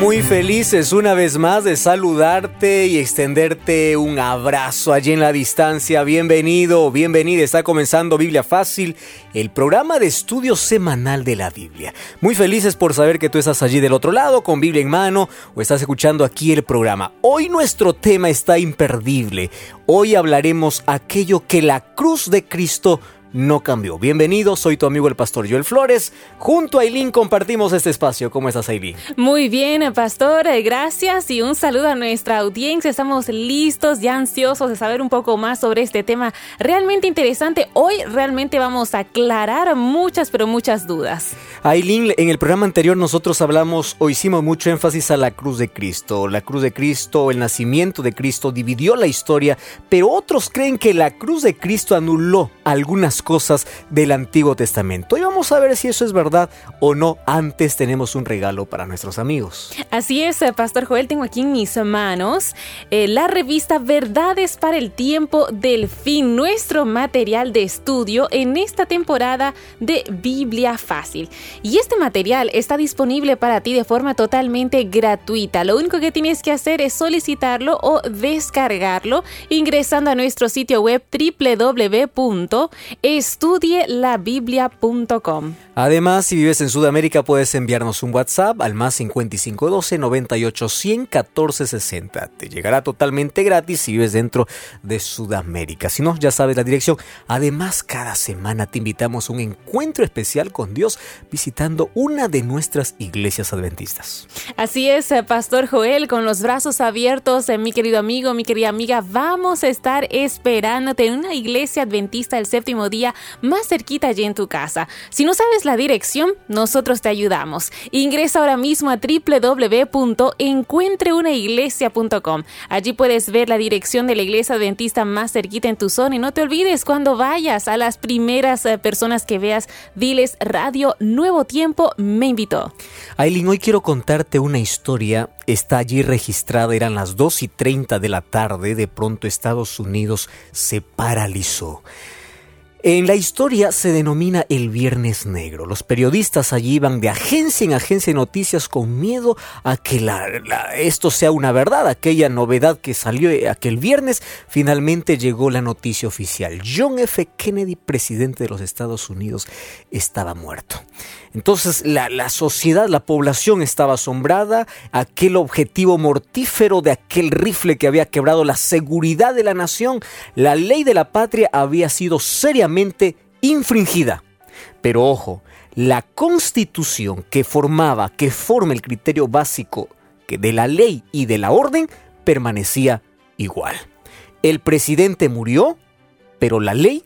Muy felices una vez más de saludarte y extenderte un abrazo allí en la distancia. Bienvenido, bienvenida. Está comenzando Biblia Fácil, el programa de estudio semanal de la Biblia. Muy felices por saber que tú estás allí del otro lado con Biblia en mano o estás escuchando aquí el programa. Hoy nuestro tema está imperdible. Hoy hablaremos aquello que la cruz de Cristo no cambió. Bienvenido, soy tu amigo el pastor Joel Flores. Junto a Aileen compartimos este espacio. ¿Cómo estás, Aileen? Muy bien, pastor, eh, gracias y un saludo a nuestra audiencia. Estamos listos, ya ansiosos de saber un poco más sobre este tema realmente interesante. Hoy realmente vamos a aclarar muchas, pero muchas dudas. Aileen, en el programa anterior nosotros hablamos o hicimos mucho énfasis a la cruz de Cristo. La cruz de Cristo, el nacimiento de Cristo dividió la historia, pero otros creen que la cruz de Cristo anuló algunas cosas del Antiguo Testamento. Y vamos a ver si eso es verdad o no. Antes tenemos un regalo para nuestros amigos. Así es, eh, Pastor Joel, tengo aquí en mis manos eh, la revista Verdades para el Tiempo del Fin, nuestro material de estudio en esta temporada de Biblia Fácil. Y este material está disponible para ti de forma totalmente gratuita. Lo único que tienes que hacer es solicitarlo o descargarlo ingresando a nuestro sitio web www estudielabiblia.com. Además, si vives en Sudamérica, puedes enviarnos un WhatsApp al más 5512 98 100 14 60. Te llegará totalmente gratis si vives dentro de Sudamérica. Si no, ya sabes la dirección. Además, cada semana te invitamos a un encuentro especial con Dios visitando una de nuestras iglesias adventistas. Así es, eh, Pastor Joel, con los brazos abiertos, eh, mi querido amigo, mi querida amiga, vamos a estar esperándote en una iglesia adventista el séptimo día más cerquita allí en tu casa. Si no sabes la dirección, nosotros te ayudamos. Ingresa ahora mismo a www.encuentreunaiglesia.com. Allí puedes ver la dirección de la iglesia adventista más cerquita en tu zona y no te olvides cuando vayas a las primeras eh, personas que veas, diles Radio Nuevo Tiempo me invitó. Aileen, hoy quiero contarte una historia. Está allí registrada, eran las 2 y 30 de la tarde, de pronto Estados Unidos se paralizó. En la historia se denomina el Viernes Negro. Los periodistas allí iban de agencia en agencia de noticias con miedo a que esto sea una verdad. Aquella novedad que salió aquel viernes, finalmente llegó la noticia oficial. John F. Kennedy, presidente de los Estados Unidos, estaba muerto. Entonces la, sociedad, la población estaba asombrada, aquel objetivo mortífero de aquel rifle que había quebrado la seguridad de la nación, la ley de la patria había sido seriamente infringida. Pero ojo, la constitución que formaba, que forma el criterio básico de la ley y de la orden, permanecía igual. El presidente murió, pero la ley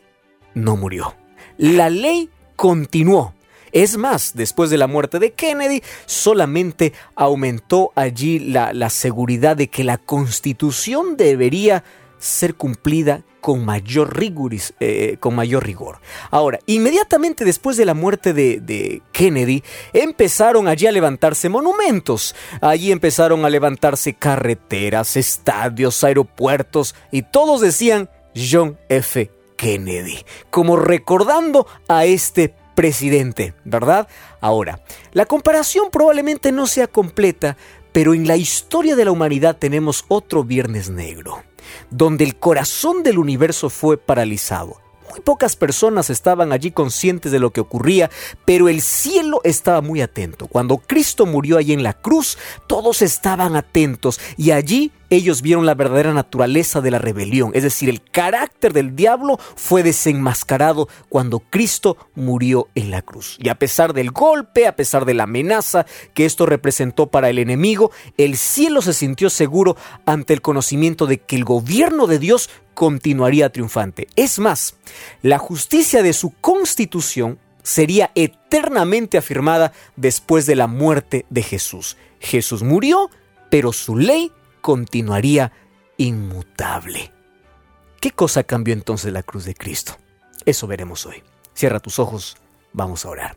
no murió. La ley continuó. Es más, después de la muerte de Kennedy, solamente aumentó allí la, seguridad de que la constitución debería ser cumplida con mayor, riguris, eh, con mayor rigor. Ahora, inmediatamente después de la muerte de, Kennedy, empezaron allí a levantarse monumentos. Allí empezaron a levantarse carreteras, estadios, aeropuertos, y todos decían John F. Kennedy, como recordando a este presidente, ¿verdad? Ahora, la comparación probablemente no sea completa, pero en la historia de la humanidad tenemos otro Viernes Negro, donde el corazón del universo fue paralizado. Muy pocas personas estaban allí conscientes de lo que ocurría, pero el cielo estaba muy atento. Cuando Cristo murió allí en la cruz, todos estaban atentos y allí ellos vieron la verdadera naturaleza de la rebelión, es decir, el carácter del diablo fue desenmascarado cuando Cristo murió en la cruz. Y a pesar del golpe, a pesar de la amenaza que esto representó para el enemigo, el cielo se sintió seguro ante el conocimiento de que el gobierno de Dios continuaría triunfante. Es más, la justicia de su constitución sería eternamente afirmada después de la muerte de Jesús. Jesús murió, pero su ley continuaría inmutable. ¿Qué cosa cambió entonces la cruz de Cristo? Eso veremos hoy. Cierra tus ojos, vamos a orar.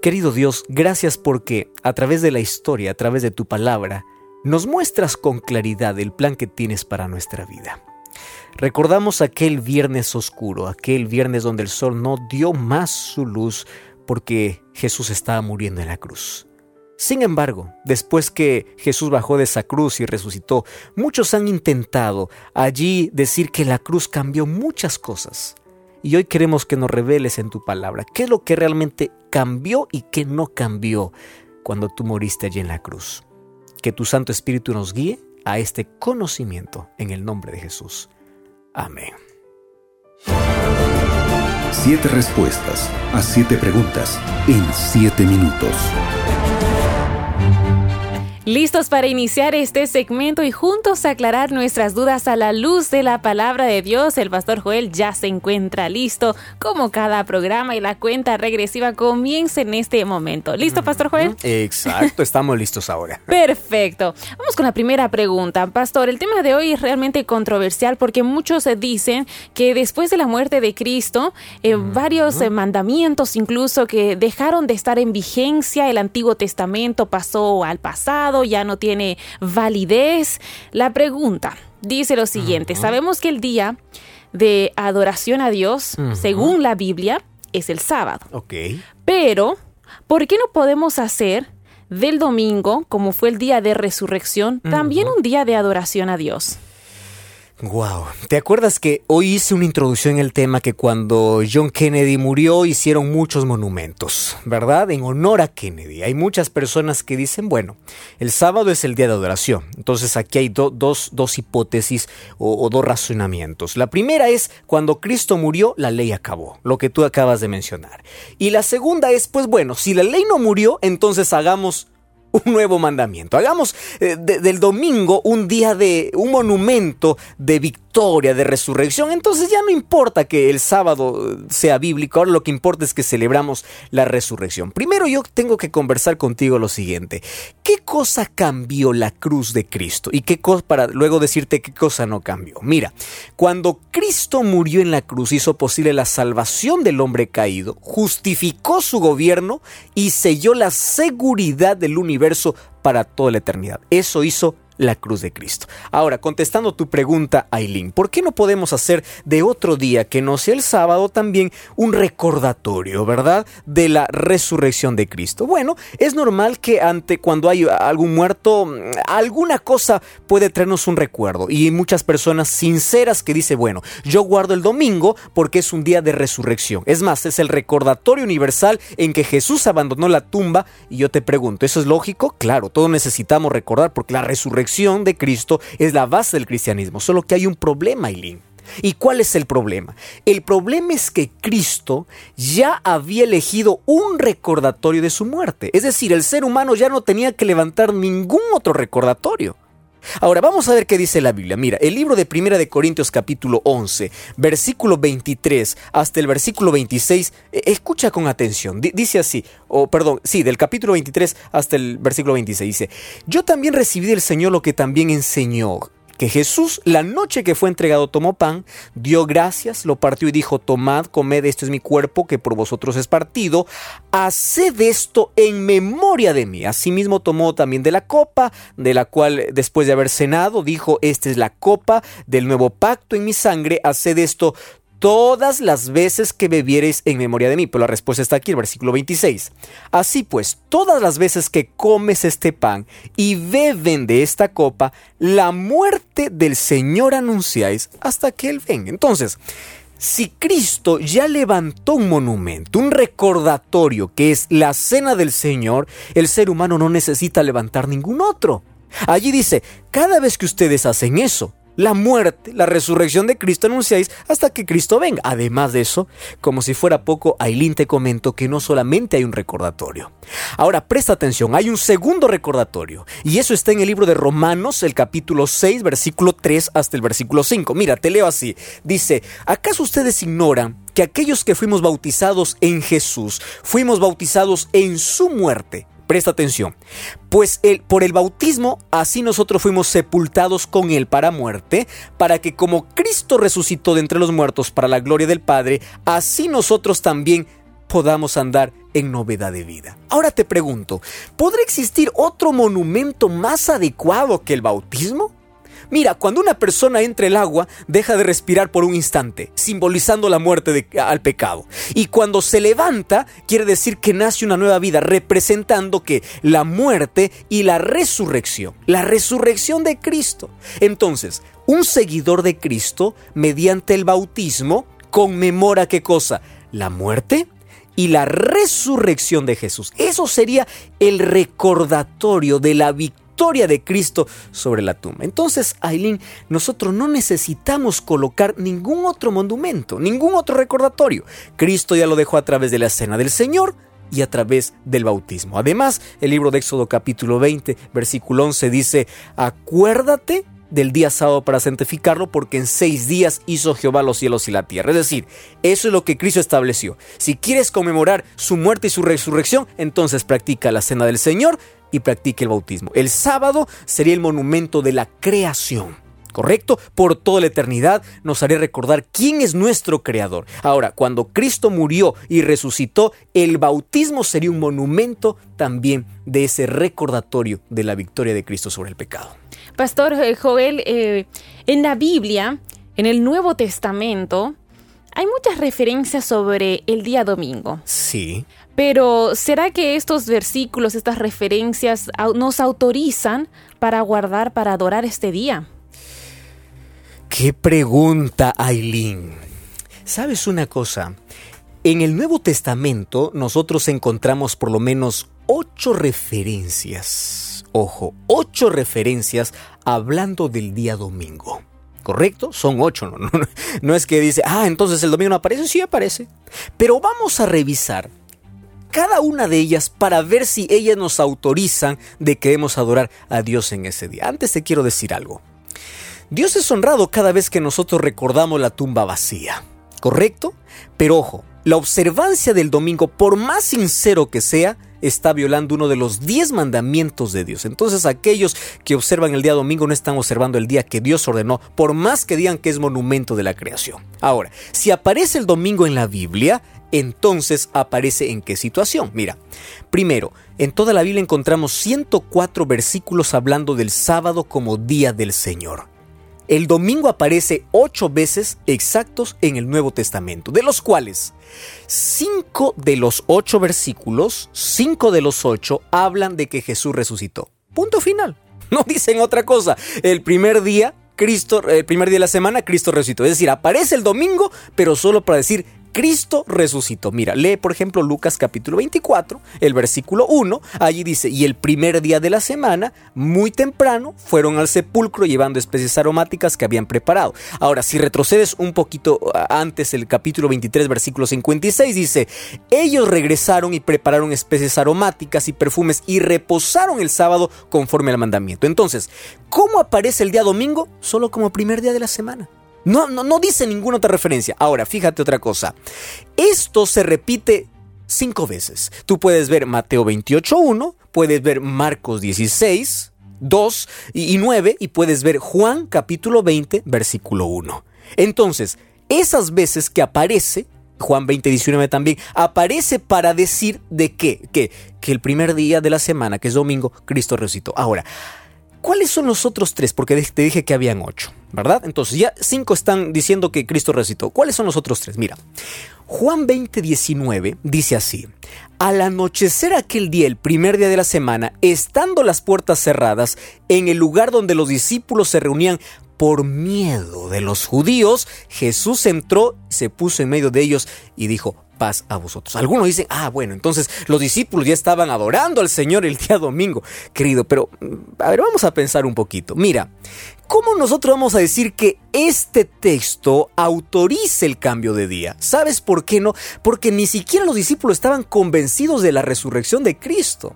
Querido Dios, gracias porque a través de la historia, a través de tu palabra, nos muestras con claridad el plan que tienes para nuestra vida. Recordamos aquel viernes oscuro, aquel viernes donde el sol no dio más su luz porque Jesús estaba muriendo en la cruz. Sin embargo, después que Jesús bajó de esa cruz y resucitó, muchos han intentado allí decir que la cruz cambió muchas cosas. Y hoy queremos que nos reveles en tu palabra qué es lo que realmente cambió y qué no cambió cuando tú moriste allí en la cruz. Que tu Santo Espíritu nos guíe a este conocimiento en el nombre de Jesús. Amén. Siete respuestas a siete preguntas en siete minutos. Listos para iniciar este segmento y juntos aclarar nuestras dudas a la luz de la palabra de Dios. El pastor Joel ya se encuentra listo, como cada programa y la cuenta regresiva comienza en este momento. ¿Listo, pastor Joel? Exacto, estamos listos ahora. Perfecto. Vamos con la primera pregunta. Pastor, el tema de hoy es realmente controversial porque muchos dicen que después de la muerte de Cristo, eh, varios eh, mandamientos incluso que dejaron de estar en vigencia, el Antiguo Testamento pasó al pasado ya no tiene validez. La pregunta dice lo siguiente, sabemos que el día de adoración a Dios, según la Biblia, es el sábado. Ok. Pero, ¿por qué no podemos hacer del domingo, como fue el día de resurrección, también un día de adoración a Dios? Wow. ¿Te acuerdas que hoy hice una introducción en el tema que cuando John Kennedy murió hicieron muchos monumentos, ¿verdad? En honor a Kennedy. Hay muchas personas que dicen, bueno, el sábado es el día de adoración. Entonces aquí hay dos, dos, hipótesis o dos razonamientos. La primera es, cuando Cristo murió, la ley acabó, lo que tú acabas de mencionar. Y la segunda es, pues bueno, si la ley no murió, entonces hagamos un nuevo mandamiento. Hagamos eh, del domingo un día de un monumento de victoria, de resurrección. Entonces ya no importa que el sábado sea bíblico, ahora lo que importa es que celebramos la resurrección. Primero yo tengo que conversar contigo lo siguiente. ¿Qué cosa cambió la cruz de Cristo? Y qué cosa para luego decirte qué cosa no cambió. Mira, cuando Cristo murió en la cruz hizo posible la salvación del hombre caído, justificó su gobierno y selló la seguridad del universo para toda la eternidad. Eso hizo la cruz de Cristo. Ahora, contestando tu pregunta, Aileen, ¿por qué no podemos hacer de otro día que no sea el sábado también un recordatorio, verdad, de la resurrección de Cristo? Bueno, es normal que ante cuando hay algún muerto, alguna cosa puede traernos un recuerdo y hay muchas personas sinceras que dicen, bueno, yo guardo el domingo porque es un día de resurrección. Es más, es el recordatorio universal en que Jesús abandonó la tumba y yo te pregunto, ¿eso es lógico? Claro, todos necesitamos recordar porque la resurrección de Cristo es la base del cristianismo, solo que hay un problema, Eileen. ¿Y cuál es el problema? El problema es que Cristo ya había elegido un recordatorio de su muerte. Es decir, el ser humano ya no tenía que levantar ningún otro recordatorio. Ahora vamos a ver qué dice la Biblia. Mira, el libro de Primera de Corintios capítulo 11, versículo 23 hasta el versículo 26, e, escucha con atención. dice así, o perdón, sí, del capítulo 23 hasta el versículo 26 dice, "Yo también recibí del Señor lo que también enseñó." Que Jesús, la noche que fue entregado, tomó pan, dio gracias, lo partió y dijo, tomad, comed, esto es mi cuerpo que por vosotros es partido, haced esto en memoria de mí. Asimismo tomó también de la copa, de la cual después de haber cenado, dijo, esta es la copa del nuevo pacto en mi sangre, haced esto todas las veces que bebiereis en memoria de mí. Pero la respuesta está aquí, el versículo 26. Así pues, todas las veces que comes este pan y beben de esta copa, la muerte del Señor anunciáis hasta que Él venga. Entonces, si Cristo ya levantó un monumento, un recordatorio que es la cena del Señor, el ser humano no necesita levantar ningún otro. Allí dice, cada vez que ustedes hacen eso, la muerte, la resurrección de Cristo anunciáis hasta que Cristo venga. Además de eso, como si fuera poco, Ailín te comento que no solamente hay un recordatorio. Ahora, presta atención, hay un segundo recordatorio. Y eso está en el libro de Romanos, el capítulo 6, versículo 3 hasta el versículo 5. Mira, te leo así. Dice, ¿acaso ustedes ignoran que aquellos que fuimos bautizados en Jesús, fuimos bautizados en su muerte? Presta atención. Pues por el bautismo, así nosotros fuimos sepultados con Él para muerte, para que como Cristo resucitó de entre los muertos para la gloria del Padre, así nosotros también podamos andar en novedad de vida. Ahora te pregunto, ¿podrá existir otro monumento más adecuado que el bautismo? Mira, cuando una persona entra el agua, deja de respirar por un instante, simbolizando la muerte al pecado. Y cuando se levanta, quiere decir que nace una nueva vida, representando que la muerte y la resurrección, la resurrección de Cristo. Entonces, un seguidor de Cristo, mediante el bautismo, conmemora qué cosa? La muerte y la resurrección de Jesús. Eso sería el recordatorio de la victoria de Cristo sobre la tumba. Entonces, Aileen, nosotros no necesitamos colocar ningún otro monumento, ningún otro recordatorio. Cristo ya lo dejó a través de la escena del Señor y a través del bautismo. Además, el libro de Éxodo capítulo 20, versículo 11 dice, acuérdate del día sábado para santificarlo, porque en seis días hizo Jehová los cielos y la tierra. Es decir, eso es lo que Cristo estableció. Si quieres conmemorar su muerte y su resurrección, entonces practica la cena del Señor y practique el bautismo. El sábado sería el monumento de la creación. ¿correcto? Por toda la eternidad nos haré recordar quién es nuestro creador. Ahora, cuando Cristo murió y resucitó, el bautismo sería un monumento también de ese recordatorio de la victoria de Cristo sobre el pecado. Pastor eh, Joel, eh, en la Biblia, en el Nuevo Testamento, hay muchas referencias sobre el día domingo. Sí. Pero ¿será que estos versículos, estas referencias nos autorizan para guardar, para adorar este día? Qué pregunta, Aileen. ¿Sabes una cosa? En el Nuevo Testamento nosotros encontramos por lo menos ocho referencias. Ojo, ocho referencias hablando del día domingo. ¿Correcto? Son ocho. No, no, es que dice, ah, entonces el domingo no aparece. Sí aparece. Pero vamos a revisar cada una de ellas para ver si ellas nos autorizan de que debemos adorar a Dios en ese día. Antes te quiero decir algo. Dios es honrado cada vez que nosotros recordamos la tumba vacía, ¿correcto? Pero ojo, la observancia del domingo, por más sincero que sea, está violando uno de los diez mandamientos de Dios. Entonces aquellos que observan el día domingo no están observando el día que Dios ordenó, por más que digan que es monumento de la creación. Ahora, si aparece el domingo en la Biblia, entonces aparece en qué situación. Mira, primero, en toda la Biblia encontramos 104 versículos hablando del sábado como día del Señor. El domingo aparece ocho veces exactos en el Nuevo Testamento, de los cuales cinco de los ocho versículos, cinco de los ocho, hablan de que Jesús resucitó. Punto final. No dicen otra cosa. El primer día Cristo, el primer día de la semana, Cristo resucitó. Es decir, aparece el domingo, pero solo para decir Cristo resucitó. Mira, lee por ejemplo Lucas capítulo 24, el versículo 1. Allí dice, y el primer día de la semana, muy temprano, fueron al sepulcro llevando especies aromáticas que habían preparado. Ahora, si retrocedes un poquito antes, el capítulo 23, versículo 56, dice, ellos regresaron y prepararon especies aromáticas y perfumes y reposaron el sábado conforme al mandamiento. Entonces, ¿cómo aparece el día domingo? Solo como primer día de la semana. No, no, dice ninguna otra referencia. Ahora, fíjate otra cosa. Esto se repite cinco veces. Tú puedes ver Mateo 28.1, puedes ver Marcos 16, 2 y 9 y puedes ver Juan capítulo 20, versículo 1. Entonces, esas veces que aparece, Juan 20, 19 también, aparece para decir de qué, que, que el primer día de la semana, que es domingo, Cristo resucitó. Ahora, ¿cuáles son los otros tres? Porque te dije que habían ocho. ¿verdad? Entonces ya cinco están diciendo que Cristo resucitó. ¿Cuáles son los otros tres? Mira, Juan 20, 19 dice así, al anochecer aquel día, el primer día de la semana, estando las puertas cerradas, en el lugar donde los discípulos se reunían por miedo de los judíos, Jesús entró, se puso en medio de ellos y dijo, paz a vosotros. Algunos dicen, ah, bueno, entonces los discípulos ya estaban adorando al Señor el día domingo. Querido, pero a ver, vamos a pensar un poquito. Mira, ¿cómo nosotros vamos a decir que este texto autorice el cambio de día? ¿Sabes por qué no? Porque ni siquiera los discípulos estaban convencidos de la resurrección de Cristo.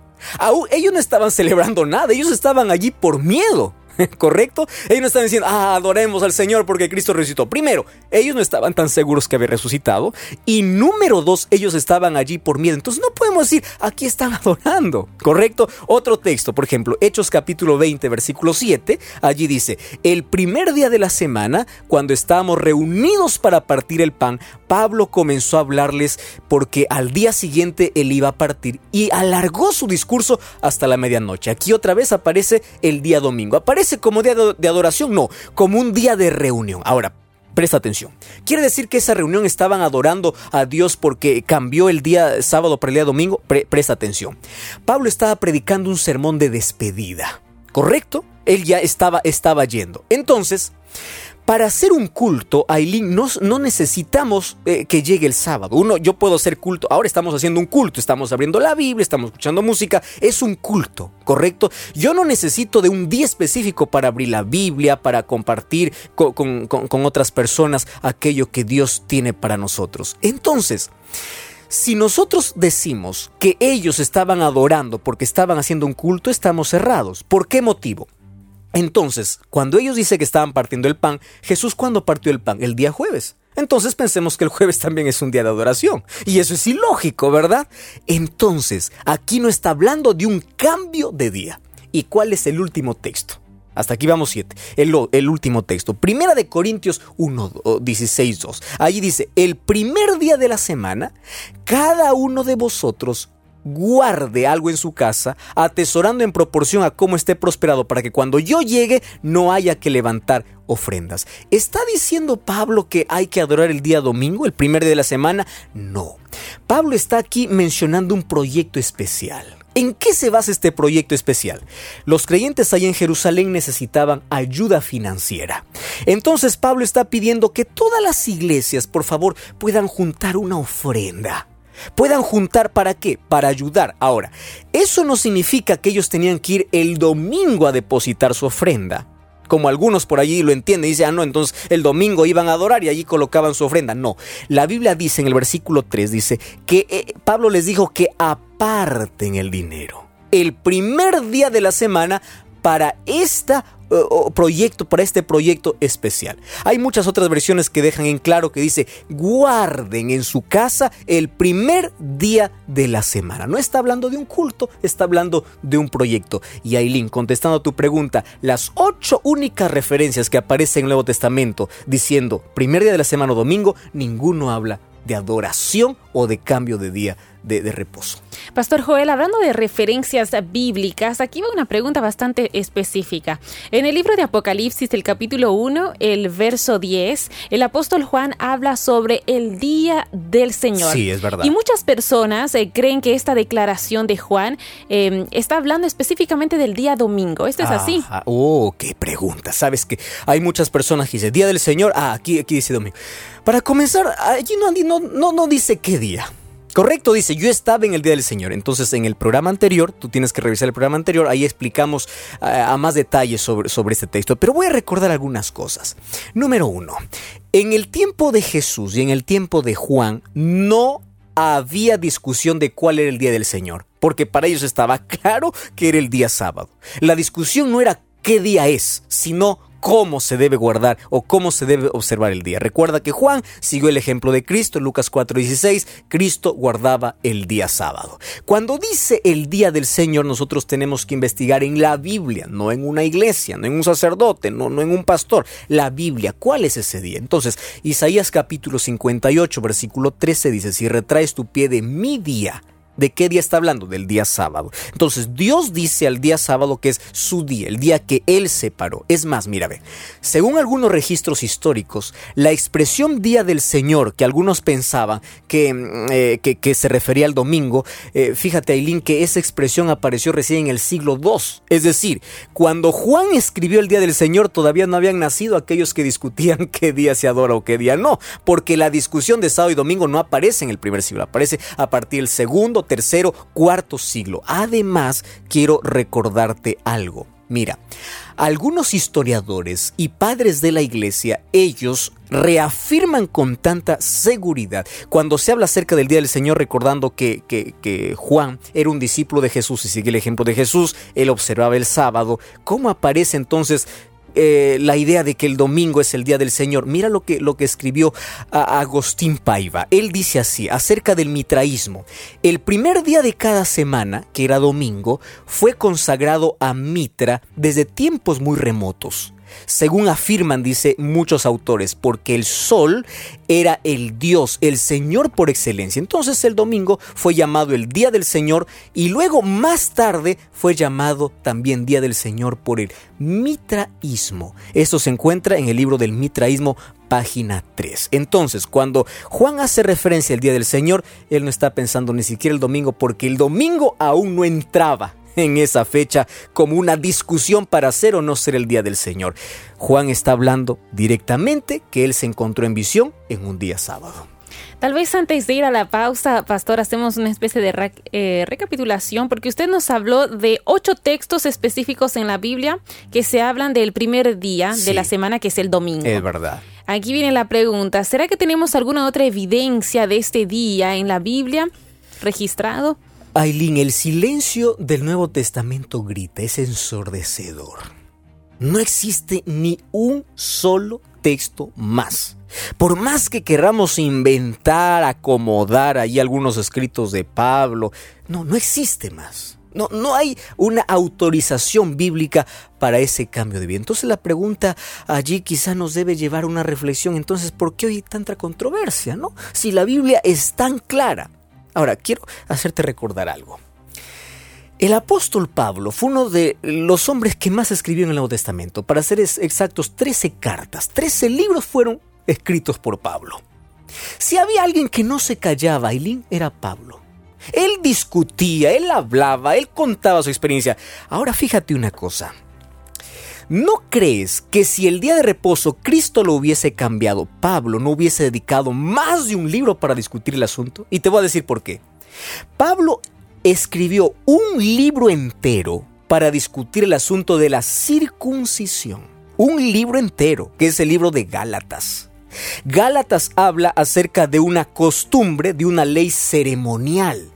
ellos no estaban celebrando nada, ellos estaban allí por miedo. ¿correcto? Ellos no estaban diciendo, ah, adoremos al Señor porque Cristo resucitó. Primero, ellos no estaban tan seguros que había resucitado. Y número dos, ellos estaban allí por miedo. Entonces no podemos decir, aquí están adorando, ¿correcto? Otro texto, por ejemplo, Hechos capítulo 20, versículo 7, allí dice, el primer día de la semana, cuando estábamos reunidos para partir el pan, Pablo comenzó a hablarles porque al día siguiente él iba a partir y alargó su discurso hasta la medianoche. Aquí otra vez aparece el día domingo. ¿Aparece como día de adoración? No, como un día de reunión. Ahora, Presta atención. ¿Quiere decir que esa reunión estaban adorando a Dios porque cambió el día sábado para el día domingo? presta atención. Pablo estaba predicando un sermón de despedida. ¿Correcto? Él ya estaba, estaba yendo. Entonces, para hacer un culto, Aileen, no, no necesitamos eh, que llegue el sábado. Uno, yo puedo hacer culto. Ahora estamos haciendo un culto, estamos abriendo la Biblia, estamos escuchando música. Es un culto, ¿correcto? Yo no necesito de un día específico para abrir la Biblia, para compartir con, con otras personas aquello que Dios tiene para nosotros. Entonces, si nosotros decimos que ellos estaban adorando porque estaban haciendo un culto, estamos cerrados. ¿Por qué motivo? Entonces, cuando ellos dicen que estaban partiendo el pan, Jesús cuando partió el pan? El día jueves. Entonces pensemos que el jueves también es un día de adoración. Y eso es ilógico, ¿verdad? Entonces, aquí no está hablando de un cambio de día. ¿Y cuál es el último texto? Hasta aquí vamos siete. El, el, último texto. Primera de Corintios 1, 16, 2. Allí dice, el primer día de la semana, cada uno de vosotros guarde algo en su casa, atesorando en proporción a cómo esté prosperado, para que cuando yo llegue no haya que levantar ofrendas. ¿Está diciendo Pablo que hay que adorar el día domingo, el primer día de la semana? No. Pablo está aquí mencionando un proyecto especial. ¿En qué se basa este proyecto especial? Los creyentes ahí en Jerusalén necesitaban ayuda financiera. Entonces Pablo está pidiendo que todas las iglesias, por favor, puedan juntar una ofrenda puedan juntar para qué? Para ayudar. Ahora, eso no significa que ellos tenían que ir el domingo a depositar su ofrenda. Como algunos por allí lo entienden, dicen, ah, no, entonces el domingo iban a adorar y allí colocaban su ofrenda. No, la Biblia dice en el versículo 3, dice que eh, Pablo les dijo que aparten el dinero. El primer día de la semana para esta proyecto, para este proyecto especial. Hay muchas otras versiones que dejan en claro que dice, guarden en su casa el primer día de la semana. No está hablando de un culto, está hablando de un proyecto. Y Aileen, contestando a tu pregunta, las ocho únicas referencias que aparecen en el Nuevo Testamento diciendo primer día de la semana o domingo, ninguno habla de adoración o de cambio de día de, reposo. Pastor Joel, hablando de referencias bíblicas, aquí va una pregunta bastante específica. En el libro de Apocalipsis, el capítulo 1, el verso 10, el apóstol Juan habla sobre el día del Señor. Sí, es verdad. Y muchas personas eh, creen que esta declaración de Juan em, está hablando específicamente del día domingo. ¿Esto es así? Oh, qué pregunta. Sabes que hay muchas personas que dicen, día del Señor, ah, aquí, aquí dice domingo. Para comenzar, allí no, no, no dice qué día. Correcto, dice, yo estaba en el Día del Señor. Entonces, en el programa anterior, tú tienes que revisar el programa anterior, ahí explicamos eh, a más detalles sobre, sobre este texto. Pero voy a recordar algunas cosas. Número uno, en el tiempo de Jesús y en el tiempo de Juan, no había discusión de cuál era el día del Señor, porque para ellos estaba claro que era el día sábado. La discusión no era qué día es, sino cómo se debe guardar o cómo se debe observar el día. Recuerda que Juan siguió el ejemplo de Cristo, Lucas 4:16, Cristo guardaba el día sábado. Cuando dice el día del Señor, nosotros tenemos que investigar en la Biblia, no en una iglesia, no en un sacerdote, no, no en un pastor, la Biblia, ¿cuál es ese día? Entonces, Isaías capítulo 58, versículo 13 dice, si retraes tu pie de mi día, ¿De qué día está hablando? Del día sábado. Entonces Dios dice al día sábado que es su día, el día que Él separó. Es más, mira, ve, según algunos registros históricos, la expresión día del Señor, que algunos pensaban que, mm, eh, que, se refería al domingo, eh, fíjate Aileen que esa expresión apareció recién en el siglo II. Es decir, cuando Juan escribió el día del Señor todavía no habían nacido aquellos que discutían qué día se adora o qué día no, porque la discusión de sábado y domingo no aparece en el primer siglo, aparece a partir del segundo, tercero, cuarto siglo. Además, quiero recordarte algo. Mira, algunos historiadores y padres de la iglesia, ellos reafirman con tanta seguridad cuando se habla acerca del Día del Señor, recordando que, Juan era un discípulo de Jesús y sigue el ejemplo de Jesús, él observaba el sábado, ¿cómo aparece entonces eh, la idea de que el domingo es el día del Señor. Mira lo que, lo que escribió Agustín Paiva. Él dice así, acerca del mitraísmo. El primer día de cada semana, que era domingo, fue consagrado a Mitra desde tiempos muy remotos según afirman, dice muchos autores, porque el sol era el Dios, el Señor por excelencia. Entonces el domingo fue llamado el Día del Señor y luego más tarde fue llamado también Día del Señor por el mitraísmo. Esto se encuentra en el libro del mitraísmo página 3. Entonces, cuando Juan hace referencia al Día del Señor, él no está pensando ni siquiera el domingo porque el domingo aún no entraba en esa fecha como una discusión para ser o no ser el día del Señor. Juan está hablando directamente que él se encontró en visión en un día sábado. Tal vez antes de ir a la pausa, pastor, hacemos una especie de eh, recapitulación, porque usted nos habló de ocho textos específicos en la Biblia que se hablan del primer día de la semana, que es el domingo. Es verdad. Aquí viene la pregunta, ¿será que tenemos alguna otra evidencia de este día en la Biblia registrado? Aileen, el silencio del Nuevo Testamento grita, es ensordecedor. No existe ni un solo texto más. Por más que queramos inventar, acomodar ahí algunos escritos de Pablo, no, no existe más. No, no hay una autorización bíblica para ese cambio de vida. Entonces la pregunta allí quizá nos debe llevar a una reflexión. Entonces, ¿por qué hoy tanta controversia? ¿no? Si la Biblia es tan clara, Ahora, quiero hacerte recordar algo. El apóstol Pablo fue uno de los hombres que más escribió en el Nuevo Testamento. Para ser exactos, 13 cartas, 13 libros fueron escritos por Pablo. Si había alguien que no se callaba, Aileen, era Pablo. Él discutía, él hablaba, él contaba su experiencia. Ahora fíjate una cosa. ¿No crees que si el día de reposo Cristo lo hubiese cambiado, Pablo no hubiese dedicado más de un libro para discutir el asunto? Y te voy a decir por qué. Pablo escribió un libro entero para discutir el asunto de la circuncisión. Un libro entero, que es el libro de Gálatas. Gálatas habla acerca de una costumbre, de una ley ceremonial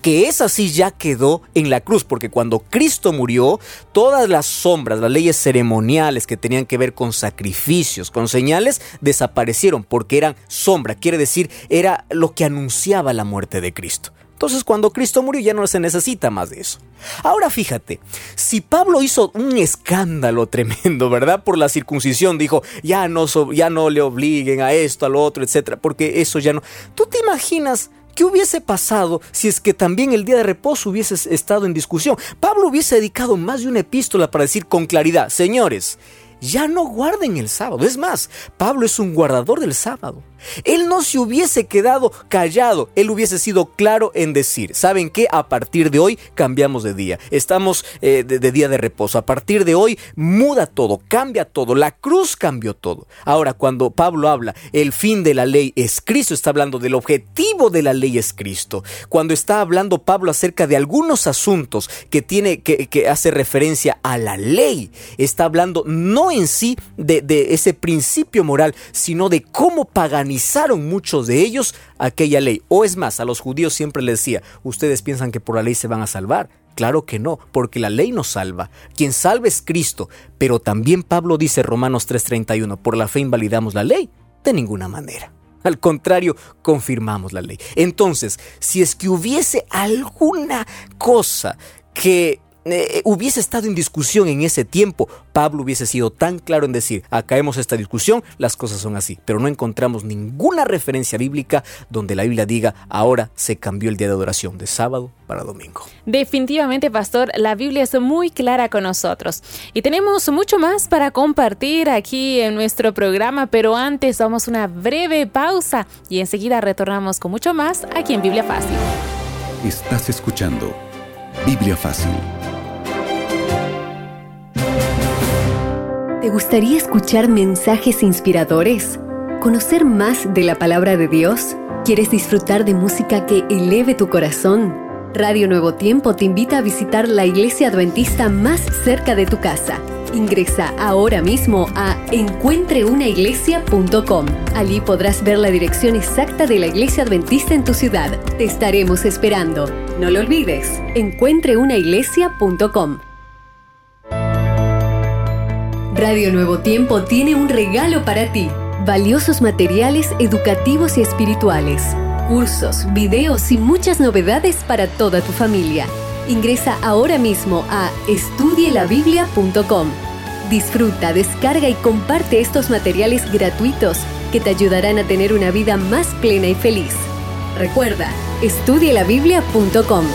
que esa sí ya quedó en la cruz, porque cuando Cristo murió, todas las sombras, las leyes ceremoniales que tenían que ver con sacrificios, con señales, desaparecieron porque eran sombra, quiere decir, era lo que anunciaba la muerte de Cristo. Entonces cuando Cristo murió ya no se necesita más de eso. Ahora fíjate, si Pablo hizo un escándalo tremendo, ¿verdad? Por la circuncisión, dijo, ya no, ya no le obliguen a esto, a lo otro, etcétera, porque eso ya no... ¿Tú te imaginas ¿Qué hubiese pasado si es que también el día de reposo hubiese estado en discusión? Pablo hubiese dedicado más de una epístola para decir con claridad, señores, ya no guarden el sábado. Es más, Pablo es un guardador del sábado. Él no se hubiese quedado callado, él hubiese sido claro en decir, ¿saben qué? A partir de hoy cambiamos de día, estamos eh, de, día de reposo, a partir de hoy muda todo, cambia todo, la cruz cambió todo. Ahora, cuando Pablo habla, el fin de la ley es Cristo, está hablando del objetivo de la ley es Cristo. Cuando está hablando Pablo acerca de algunos asuntos que tiene que, hace referencia a la ley, está hablando no en sí de, de ese principio moral, sino de cómo pagan muchos de ellos aquella ley. O es más, a los judíos siempre les decía, ustedes piensan que por la ley se van a salvar. Claro que no, porque la ley nos salva. Quien salva es Cristo. Pero también Pablo dice Romanos 3:31, por la fe invalidamos la ley. De ninguna manera. Al contrario, confirmamos la ley. Entonces, si es que hubiese alguna cosa que eh, hubiese estado en discusión en ese tiempo, Pablo hubiese sido tan claro en decir, acá hemos esta discusión, las cosas son así, pero no encontramos ninguna referencia bíblica donde la Biblia diga, ahora se cambió el día de adoración de sábado para domingo. Definitivamente, pastor, la Biblia es muy clara con nosotros y tenemos mucho más para compartir aquí en nuestro programa, pero antes vamos a una breve pausa y enseguida retornamos con mucho más aquí en Biblia Fácil. Estás escuchando Biblia Fácil ¿Te gustaría escuchar mensajes inspiradores? ¿Conocer más de la palabra de Dios? ¿Quieres disfrutar de música que eleve tu corazón? Radio Nuevo Tiempo te invita a visitar la iglesia adventista más cerca de tu casa. Ingresa ahora mismo a encuentreunaiglesia.com. Allí podrás ver la dirección exacta de la iglesia adventista en tu ciudad. Te estaremos esperando. No lo olvides, encuentreunaiglesia.com. Radio Nuevo Tiempo tiene un regalo para ti. Valiosos materiales educativos y espirituales, cursos, videos y muchas novedades para toda tu familia. Ingresa ahora mismo a estudielabiblia.com. Disfruta, descarga y comparte estos materiales gratuitos que te ayudarán a tener una vida más plena y feliz. Recuerda, estudielabiblia.com.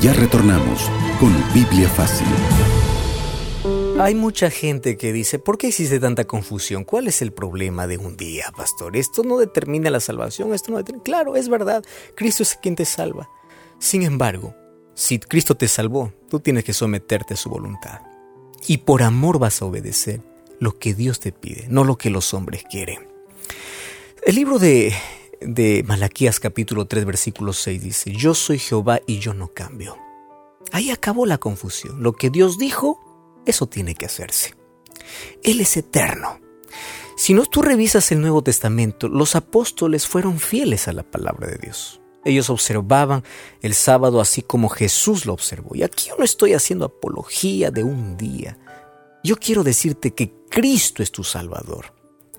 Ya retornamos Biblia Fácil. Hay mucha gente que dice, ¿por qué existe tanta confusión? ¿Cuál es el problema de un día, pastor? Esto no determina la salvación, esto no determina... Claro, es verdad, Cristo es quien te salva. Sin embargo, si Cristo te salvó, tú tienes que someterte a su voluntad. Y por amor vas a obedecer lo que Dios te pide, no lo que los hombres quieren. El libro de, de Malaquías capítulo 3 versículo 6 dice, yo soy Jehová y yo no cambio. Ahí acabó la confusión. Lo que Dios dijo, eso tiene que hacerse. Él es eterno. Si no tú revisas el Nuevo Testamento, los apóstoles fueron fieles a la palabra de Dios. Ellos observaban el sábado así como Jesús lo observó. Y aquí yo no estoy haciendo apología de un día. Yo quiero decirte que Cristo es tu Salvador.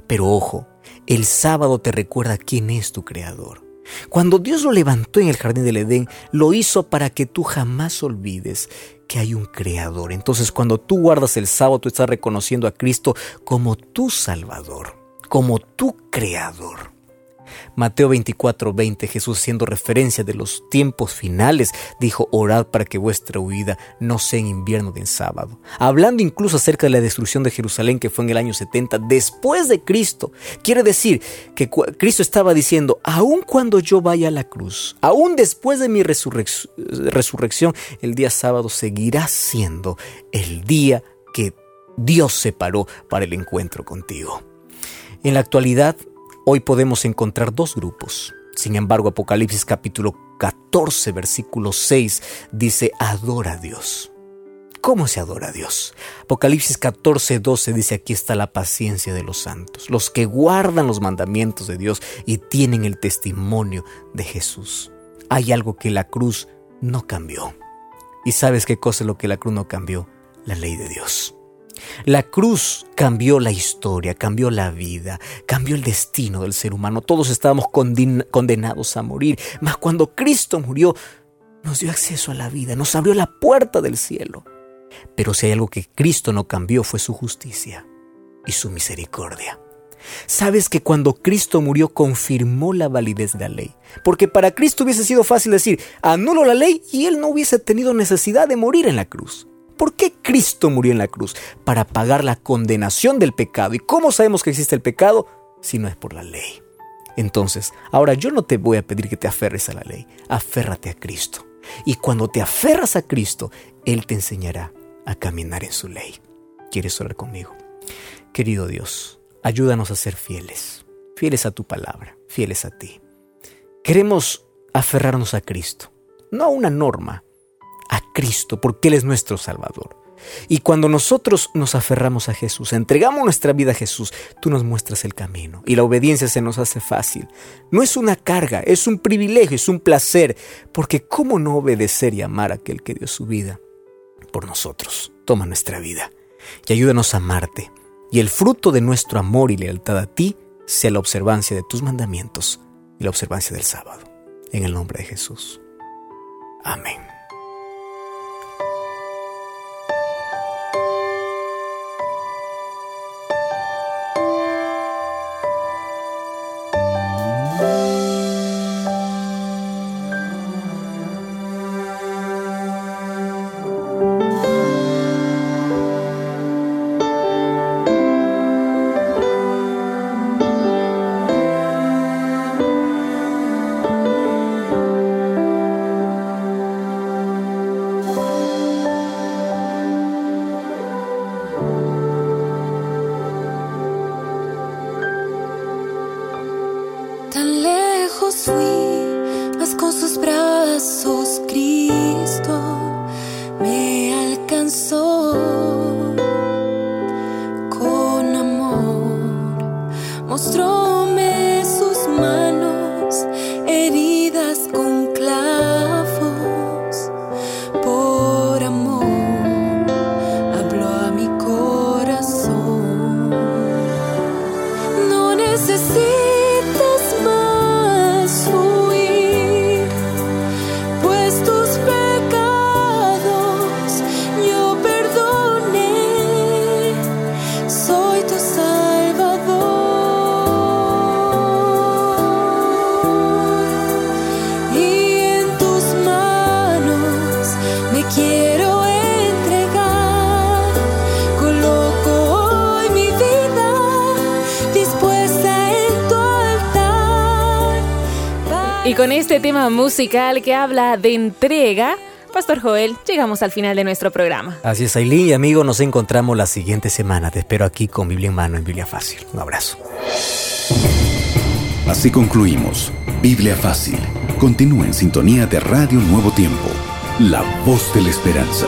Pero ojo, el sábado te recuerda quién es tu Creador. Cuando Dios lo levantó en el jardín del Edén, lo hizo para que tú jamás olvides que hay un creador. Entonces cuando tú guardas el sábado, tú estás reconociendo a Cristo como tu Salvador, como tu creador. Mateo 24, 20, Jesús siendo referencia de los tiempos finales, dijo, orad para que vuestra huida no sea en invierno ni en sábado. Hablando incluso acerca de la destrucción de Jerusalén que fue en el año 70 después de Cristo. Quiere decir que Cristo estaba diciendo, aun cuando yo vaya a la cruz, aun después de mi resurrección, el día sábado seguirá siendo el día que Dios separó para el encuentro contigo. En la actualidad, Hoy podemos encontrar dos grupos. Sin embargo, Apocalipsis capítulo 14, versículo 6 dice, adora a Dios. ¿Cómo se adora a Dios? Apocalipsis 14, 12 dice, aquí está la paciencia de los santos, los que guardan los mandamientos de Dios y tienen el testimonio de Jesús. Hay algo que la cruz no cambió. ¿Y sabes qué cosa es lo que la cruz no cambió? La ley de Dios. La cruz cambió la historia, cambió la vida, cambió el destino del ser humano. Todos estábamos condenados a morir, mas cuando Cristo murió, nos dio acceso a la vida, nos abrió la puerta del cielo. Pero si hay algo que Cristo no cambió fue su justicia y su misericordia. Sabes que cuando Cristo murió confirmó la validez de la ley, porque para Cristo hubiese sido fácil decir, anulo la ley y él no hubiese tenido necesidad de morir en la cruz. ¿Por qué Cristo murió en la cruz? Para pagar la condenación del pecado. ¿Y cómo sabemos que existe el pecado? Si no es por la ley. Entonces, ahora yo no te voy a pedir que te aferres a la ley, aférrate a Cristo. Y cuando te aferras a Cristo, Él te enseñará a caminar en su ley. ¿Quieres orar conmigo? Querido Dios, ayúdanos a ser fieles, fieles a tu palabra, fieles a ti. Queremos aferrarnos a Cristo, no a una norma, Cristo, porque Él es nuestro Salvador. Y cuando nosotros nos aferramos a Jesús, entregamos nuestra vida a Jesús, tú nos muestras el camino y la obediencia se nos hace fácil. No es una carga, es un privilegio, es un placer, porque ¿cómo no obedecer y amar a aquel que dio su vida por nosotros? Toma nuestra vida y ayúdanos a amarte. Y el fruto de nuestro amor y lealtad a ti sea la observancia de tus mandamientos y la observancia del sábado. En el nombre de Jesús. Amén. No necesito con este tema musical que habla de entrega, Pastor Joel, llegamos al final de nuestro programa. Así es, Aileen y amigo, nos encontramos la siguiente semana. Te espero aquí con Biblia en mano en Biblia Fácil. Un abrazo. Así concluimos. Biblia Fácil. Continúa en sintonía de Radio Nuevo Tiempo, la voz de la esperanza.